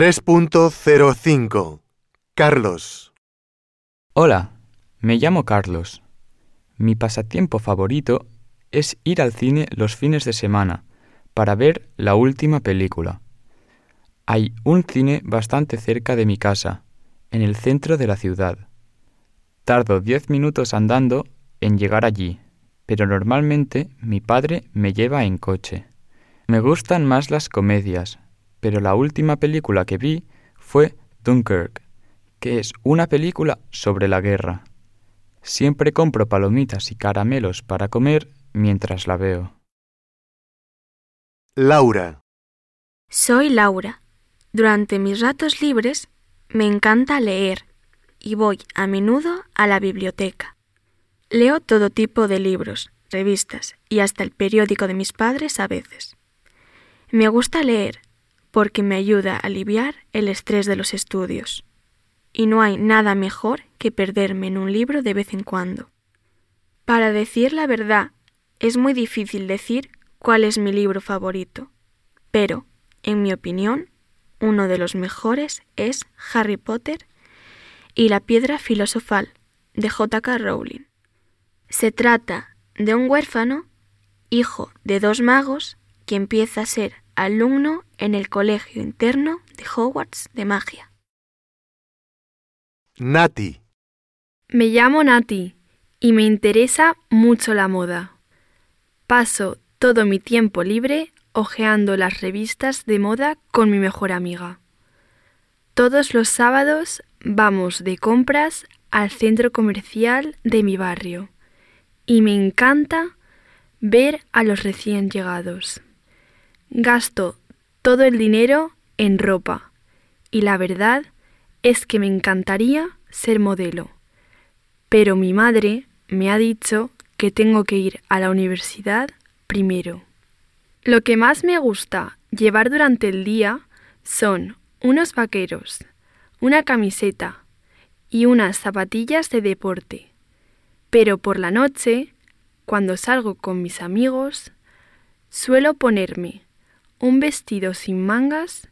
3.05 Carlos Hola, me llamo Carlos. Mi pasatiempo favorito es ir al cine los fines de semana para ver la última película. Hay un cine bastante cerca de mi casa, en el centro de la ciudad. Tardo diez minutos andando en llegar allí, pero normalmente mi padre me lleva en coche. Me gustan más las comedias, pero la última película que vi fue Dunkirk, que es una película sobre la guerra. Siempre compro palomitas y caramelos para comer mientras la veo. Laura Soy Laura. Durante mis ratos libres me encanta leer y voy a menudo a la biblioteca. Leo todo tipo de libros, revistas y hasta el periódico de mis padres a veces. Me gusta leer porque me ayuda a aliviar el estrés de los estudios. Y no hay nada mejor que perderme en un libro de vez en cuando. Para decir la verdad, es muy difícil decir cuál es mi libro favorito, pero, en mi opinión, uno de los mejores es Harry Potter y la piedra filosofal de J.K. Rowling. Se trata de un huérfano, hijo de dos magos, que empieza a ser alumno en el colegio interno de Hogwarts de magia. Nati Me llamo Nati y me interesa mucho la moda. Paso todo mi tiempo libre hojeando las revistas de moda con mi mejor amiga. Todos los sábados vamos de compras al centro comercial de mi barrio y me encanta ver a los recién llegados. Gasto todo el dinero en ropa y la verdad es que me encantaría ser modelo. Pero mi madre me ha dicho que tengo que ir a la universidad primero. Lo que más me gusta llevar durante el día son unos vaqueros, una camiseta y unas zapatillas de deporte. Pero por la noche, cuando salgo con mis amigos, suelo ponerme un vestido sin mangas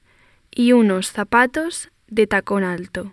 y unos zapatos de tacón alto.